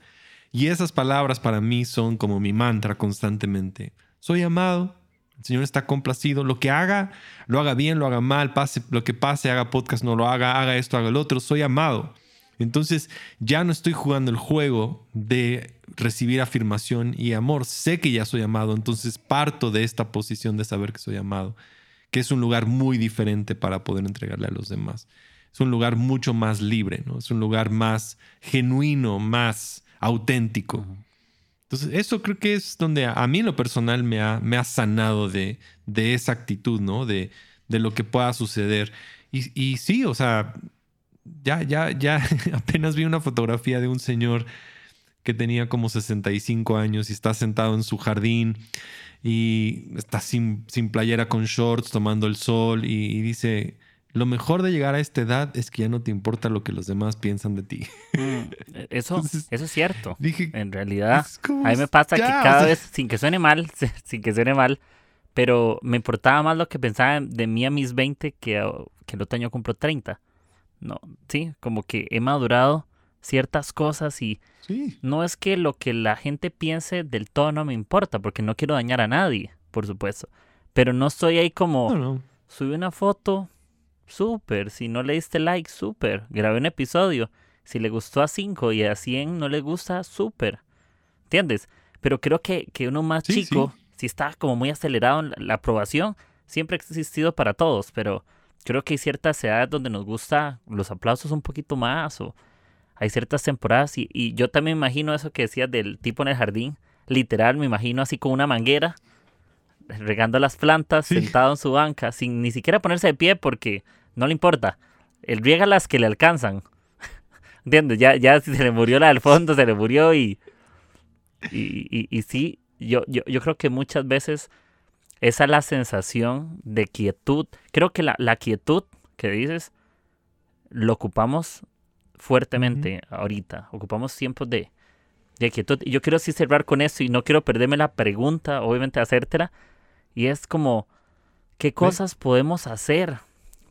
y esas palabras para mí son como mi mantra constantemente. Soy amado, el Señor está complacido. Lo que haga, lo haga bien, lo haga mal, pase lo que pase, haga podcast, no lo haga, haga esto, haga el otro. Soy amado. Entonces ya no estoy jugando el juego de recibir afirmación y amor. Sé que ya soy amado, entonces parto de esta posición de saber que soy amado, que es un lugar muy diferente para poder entregarle a los demás. Es un lugar mucho más libre, ¿no? Es un lugar más genuino, más auténtico. Entonces, eso creo que es donde a, mí en lo personal me ha, me ha sanado de, de esa actitud, ¿no? De, de lo que pueda suceder. Y, y, sí, o sea, ya, ya, ya apenas vi una fotografía de un señor que tenía como 65 años y está sentado en su jardín y está sin, sin playera con shorts tomando el sol y dice, lo mejor de llegar a esta edad es que ya no te importa lo que los demás piensan de ti. Mm, eso, eso es cierto. en realidad, a mí me pasa que cada vez, sin que suene mal, sin que suene mal, pero me importaba más lo que pensaba de mí a mis 20 que, que el otro año cumplo 30. No, sí, como que he madurado ciertas cosas y no es que lo que la gente piense del todo no me importa, porque no quiero dañar a nadie, por supuesto. Pero no estoy ahí como, no, subí una foto, súper. Si no le diste like, súper. Grabé un episodio. Si le gustó a 5 y a 100 no le gusta, súper. ¿Entiendes? Pero creo que, que uno más chico, si está como muy acelerado en la, aprobación, siempre ha existido para todos, pero creo que hay ciertas edades donde nos gusta los aplausos un poquito más o hay ciertas temporadas y, y yo también me imagino eso que decías del tipo en el jardín, literal, me imagino así con una manguera regando las plantas, sentado en su banca, sin ni siquiera ponerse de pie porque no le importa. Él riega las que le alcanzan. ¿Entiendes? Ya, ya se le murió la del fondo, se le murió y. Y, y, sí, yo, yo, yo creo que muchas veces esa es la sensación de quietud. Creo que la, la quietud que dices lo ocupamos fuertemente ahorita. Ocupamos tiempos de, de quietud. Y yo quiero así cerrar con eso y no quiero perderme la pregunta, obviamente hacértela. Y es como, ¿qué cosas podemos hacer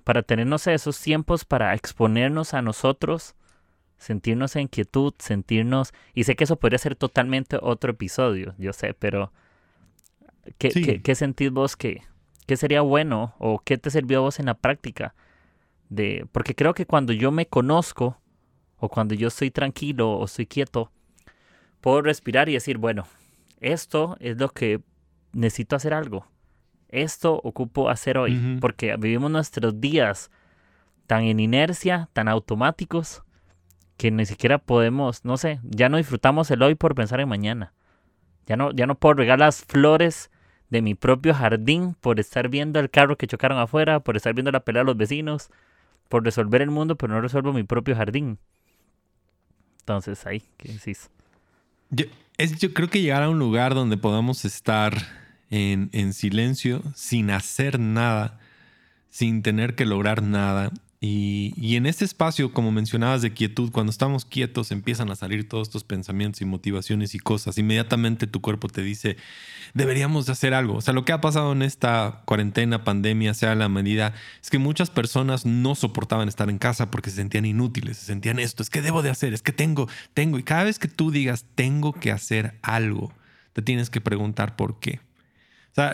para tenernos esos tiempos para exponernos a nosotros, sentirnos en quietud, sentirnos... Y sé que eso podría ser totalmente otro episodio, yo sé, pero ¿qué, ¿qué, sentís vos que, qué sería bueno o qué te sirvió a vos en la práctica? De, porque creo que cuando yo me conozco o cuando yo estoy tranquilo o estoy quieto, puedo respirar y decir, bueno, esto es lo que necesito hacer algo esto ocupo hacer hoy, porque vivimos nuestros días tan en inercia, tan automáticos, que ni siquiera podemos, no sé, ya no disfrutamos el hoy por pensar en mañana. Ya no, ya no puedo regar las flores de mi propio jardín por estar viendo el carro que chocaron afuera, por estar viendo la pelea de los vecinos, por resolver el mundo, pero no resuelvo mi propio jardín. Entonces, ahí, ¿qué decís? Yo, yo creo que llegar a un lugar donde podamos estar en, silencio, sin hacer nada, sin tener que lograr nada. Y, y, en este espacio, como mencionabas, de quietud, cuando estamos quietos empiezan a salir todos estos pensamientos y motivaciones y cosas. Inmediatamente tu cuerpo te dice, deberíamos de hacer algo. O sea, lo que ha pasado en esta cuarentena, pandemia, sea la medida, es que muchas personas no soportaban estar en casa porque se sentían inútiles, se sentían esto, es que debo de hacer, es que tengo, tengo. Y cada vez que tú digas, tengo que hacer algo, te tienes que preguntar por qué.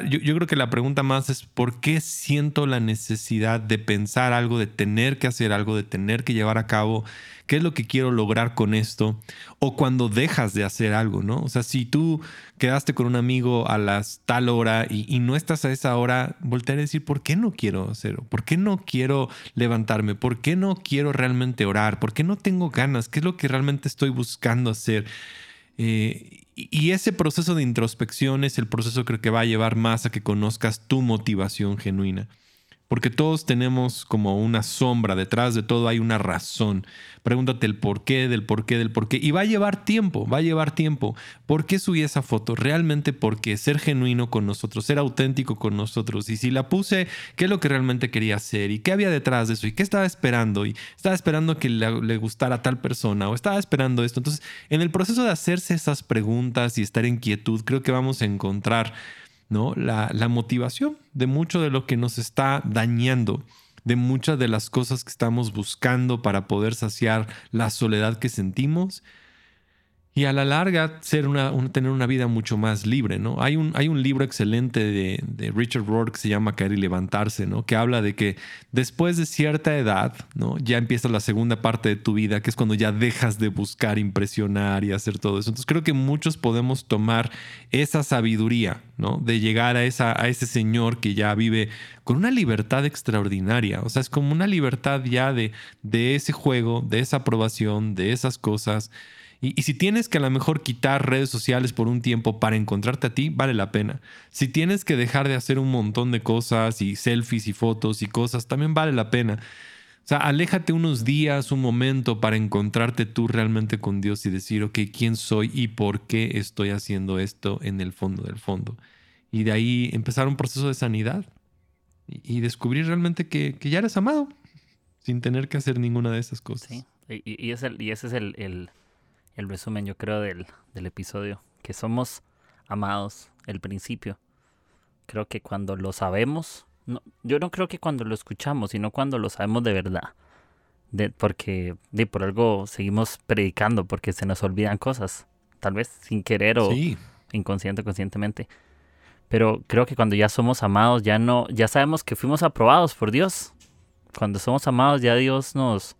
Yo, creo que la pregunta más es ¿por qué siento la necesidad de pensar algo, de tener que hacer algo, de tener que llevar a cabo? ¿Qué es lo que quiero lograr con esto? O cuando dejas de hacer algo, ¿no? O sea, si tú quedaste con un amigo a las tal hora y, no estás a esa hora, voltear a decir, ¿por qué no quiero hacerlo? ¿Por qué no quiero levantarme? ¿Por qué no quiero realmente orar? ¿Por qué no tengo ganas? ¿Qué es lo que realmente estoy buscando hacer? Eh, y ese proceso de introspección es el proceso creo que va a llevar más a que conozcas tu motivación genuina. Porque todos tenemos como una sombra, detrás de todo hay una razón. Pregúntate el por qué, del por qué, del por qué. Y va a llevar tiempo, va a llevar tiempo. ¿Por qué subí esa foto? Realmente porque ser genuino con nosotros, ser auténtico con nosotros. Y si la puse, ¿qué es lo que realmente quería hacer? ¿Y qué había detrás de eso? ¿Y qué estaba esperando? ¿Y estaba esperando que le, le gustara a tal persona? ¿O estaba esperando esto? Entonces, en el proceso de hacerse esas preguntas y estar en quietud, creo que vamos a encontrar ¿no? La, la motivación de mucho de lo que nos está dañando, de muchas de las cosas que estamos buscando para poder saciar la soledad que sentimos y a la larga tener una vida mucho más libre, ¿no? Hay un, hay un libro excelente de, de, Richard Rohr que se llama Caer y Levantarse, ¿no? Que habla de que después de cierta edad, ¿no? Ya empieza la segunda parte de tu vida, que es cuando ya dejas de buscar impresionar y hacer todo eso. Entonces creo que muchos podemos tomar esa sabiduría, ¿no? De llegar a, esa, a ese señor que ya vive con una libertad extraordinaria. O sea, es como una libertad ya de, de ese juego, de esa aprobación, de esas cosas. Y, si tienes que a lo mejor quitar redes sociales por un tiempo para encontrarte a ti, vale la pena. Si tienes que dejar de hacer un montón de cosas y selfies y fotos y cosas, también vale la pena. O sea, aléjate unos días, un momento para encontrarte tú realmente con Dios y decir, ok, ¿quién soy y por qué estoy haciendo esto en el fondo del fondo? Y de ahí empezar un proceso de sanidad y, descubrir realmente que, ya eres amado sin tener que hacer ninguna de esas cosas. Sí, y, y ese es el resumen, yo creo, del, del episodio. Que somos amados, el principio. Creo que cuando lo sabemos, no, yo no creo que cuando lo escuchamos, sino cuando lo sabemos de verdad. De, porque de, por algo seguimos predicando, porque se nos olvidan cosas, tal vez sin querer o inconsciente conscientemente. Pero creo que cuando ya somos amados, ya no, ya sabemos que fuimos aprobados por Dios. Cuando somos amados, ya Dios nos,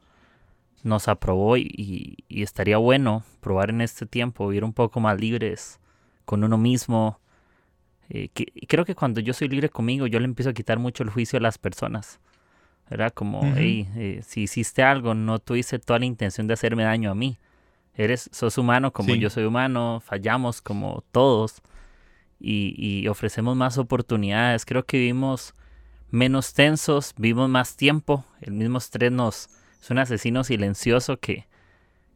nos aprobó y, estaría bueno probar en este tiempo, vivir un poco más libres con uno mismo. Eh, creo que cuando yo soy libre conmigo, yo le empiezo a quitar mucho el juicio a las personas. ¿Verdad? Como, hey, eh, si hiciste algo, no tuviste toda la intención de hacerme daño a mí. Eres, sos humano como yo soy humano, fallamos como todos y, y ofrecemos más oportunidades. Creo que vivimos menos tensos, vivimos más tiempo, el mismo estrés nos, es un asesino silencioso que,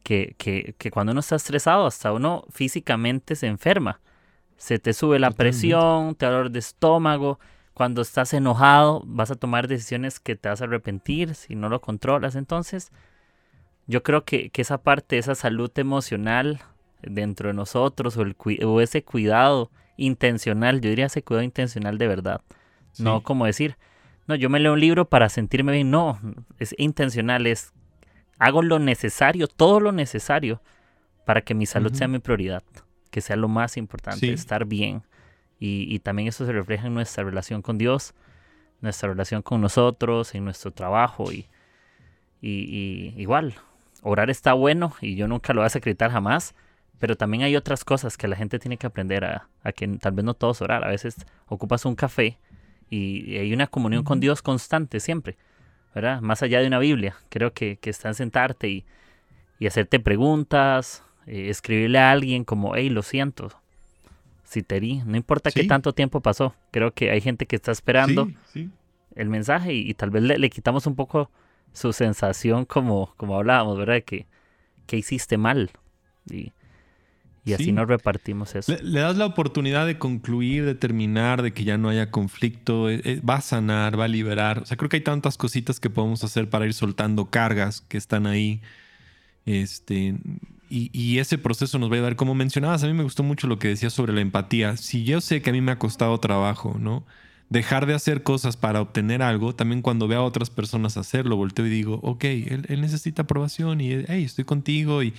que, que, que, cuando uno está estresado, hasta uno físicamente se enferma. Se te sube la presión, te da dolor de estómago. Cuando estás enojado, vas a tomar decisiones que te vas a arrepentir si no lo controlas. Entonces, yo creo que, que esa parte, esa salud emocional dentro de nosotros o, el, o ese cuidado intencional, yo diría ese cuidado intencional de verdad. No como decir, no, yo me leo un libro para sentirme bien. No, es intencional, es hago lo necesario, todo lo necesario para que mi salud sea mi prioridad, que sea lo más importante, estar bien. Y, también eso se refleja en nuestra relación con Dios, nuestra relación con nosotros, en nuestro trabajo. Y, y, igual, orar está bueno y yo nunca lo voy a secretar jamás, pero también hay otras cosas que la gente tiene que aprender a, a que tal vez no todos orar. A veces ocupas un café y, hay una comunión con Dios constante siempre, ¿verdad? Más allá de una Biblia. Creo que, que está en sentarte y, y hacerte preguntas, eh, escribirle a alguien como, hey, lo siento, si te di, no importa qué tanto tiempo pasó. Creo que hay gente que está esperando el mensaje y, tal vez le, quitamos un poco su sensación como, como hablábamos, ¿verdad? Que, que hiciste mal. Y, y así nos repartimos eso. Le, das la oportunidad de concluir, de terminar, de que ya no haya conflicto. Eh, eh, va a sanar, va a liberar. O sea, creo que hay tantas cositas que podemos hacer para ir soltando cargas que están ahí. Este, y, y, ese proceso nos va a ayudar. Como mencionabas, a mí me gustó mucho lo que decías sobre la empatía. Si yo sé que a mí me ha costado trabajo, ¿no? Dejar de hacer cosas para obtener algo, también cuando veo a otras personas hacerlo, volteo y digo, ok, él, él necesita aprobación y, hey, estoy contigo y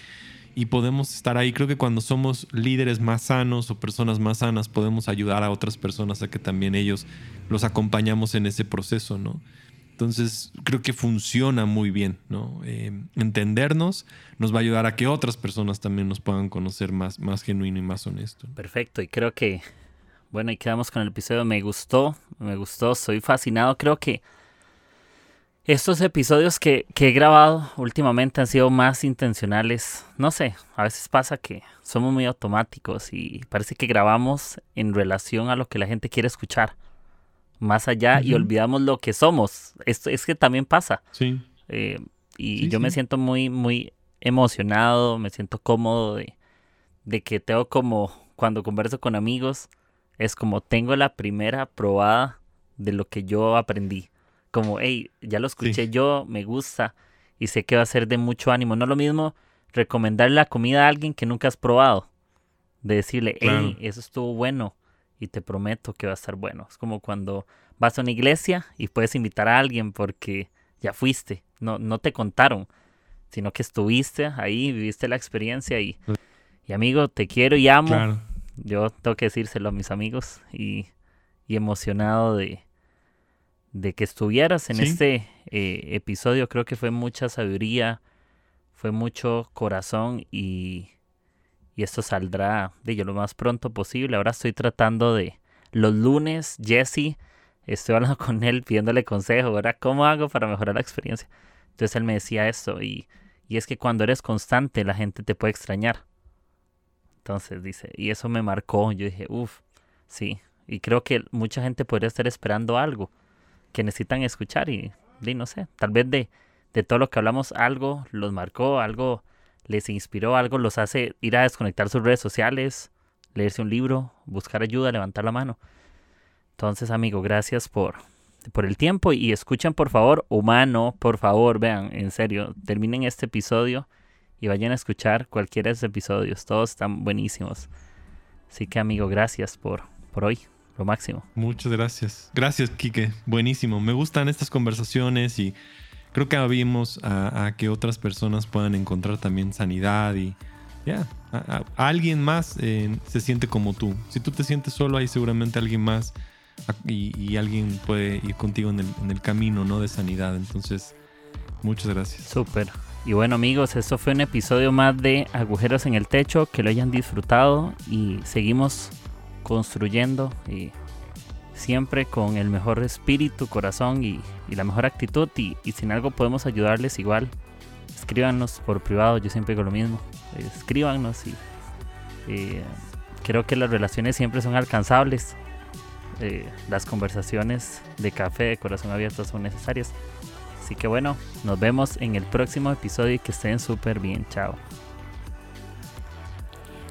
y podemos estar ahí. Creo que cuando somos líderes más sanos o personas más sanas, podemos ayudar a otras personas a que también ellos los acompañamos en ese proceso, ¿no? Entonces, creo que funciona muy bien, ¿no? Eh, entendernos nos va a ayudar a que otras personas también nos puedan conocer más, más genuino y más honesto. Perfecto, y creo que, bueno, y quedamos con el episodio. Me gustó, me gustó, soy fascinado. Creo que Estos episodios que, que, he grabado últimamente han sido más intencionales. No sé, a veces pasa que somos muy automáticos y parece que grabamos en relación a lo que la gente quiere escuchar. Más allá y olvidamos lo que somos. Esto es que también pasa. Sí. Eh, y yo me siento muy, muy emocionado, me siento cómodo de, de que tengo como, cuando converso con amigos, es como tengo la primera probada de lo que yo aprendí. Como, hey, ya lo escuché yo, me gusta y sé que va a ser de mucho ánimo. No es lo mismo recomendar la comida a alguien que nunca has probado. De decirle, hey, eso estuvo bueno y te prometo que va a estar bueno. Es como cuando vas a una iglesia y puedes invitar a alguien porque ya fuiste, no, no te contaron, sino que estuviste ahí, viviste la experiencia y, y amigo, te quiero y amo. Yo tengo que decírselo a mis amigos y, y emocionado de, de que estuvieras en este eh, episodio. Creo que fue mucha sabiduría, fue mucho corazón y, y esto saldrá de yo lo más pronto posible. Ahora estoy tratando de los lunes, Jesse, estoy hablando con él pidiéndole consejo, ¿verdad? ¿Cómo hago para mejorar la experiencia? Entonces él me decía esto y, y es que cuando eres constante la gente te puede extrañar. Entonces dice, y eso me marcó. Yo dije, uff, sí. Y creo que mucha gente podría estar esperando algo que necesitan escuchar y, no sé, tal vez de, de todo lo que hablamos algo los marcó, algo les inspiró, algo los hace ir a desconectar sus redes sociales, leerse un libro, buscar ayuda, levantar la mano. Entonces, amigo, gracias por, por el tiempo y escuchen por favor Humano, por favor, vean, en serio, terminen este episodio y vayan a escuchar cualquiera de esos episodios, todos están buenísimos. Así que, amigo, gracias por, por hoy lo máximo. Muchas gracias. Gracias, Quique. Buenísimo. Me gustan estas conversaciones y creo que abrimos a, que otras personas puedan encontrar también sanidad y ya, alguien más eh, se siente como tú. Si tú te sientes solo, hay seguramente alguien más y, alguien puede ir contigo en el, en el, camino ¿no? de sanidad. Entonces, muchas gracias. Súper. Y bueno amigos, esto fue un episodio más de Agujeros en el Techo, que lo hayan disfrutado y seguimos construyendo y siempre con el mejor espíritu, corazón y, la mejor actitud. Y, y, si en algo podemos ayudarles igual, escríbanos por privado, yo siempre digo lo mismo. Escríbanos y eh, creo que las relaciones siempre son alcanzables. Eh, las conversaciones de café de corazón abierto son necesarias. Así que bueno, nos vemos en el próximo episodio y que estén súper bien. Chao.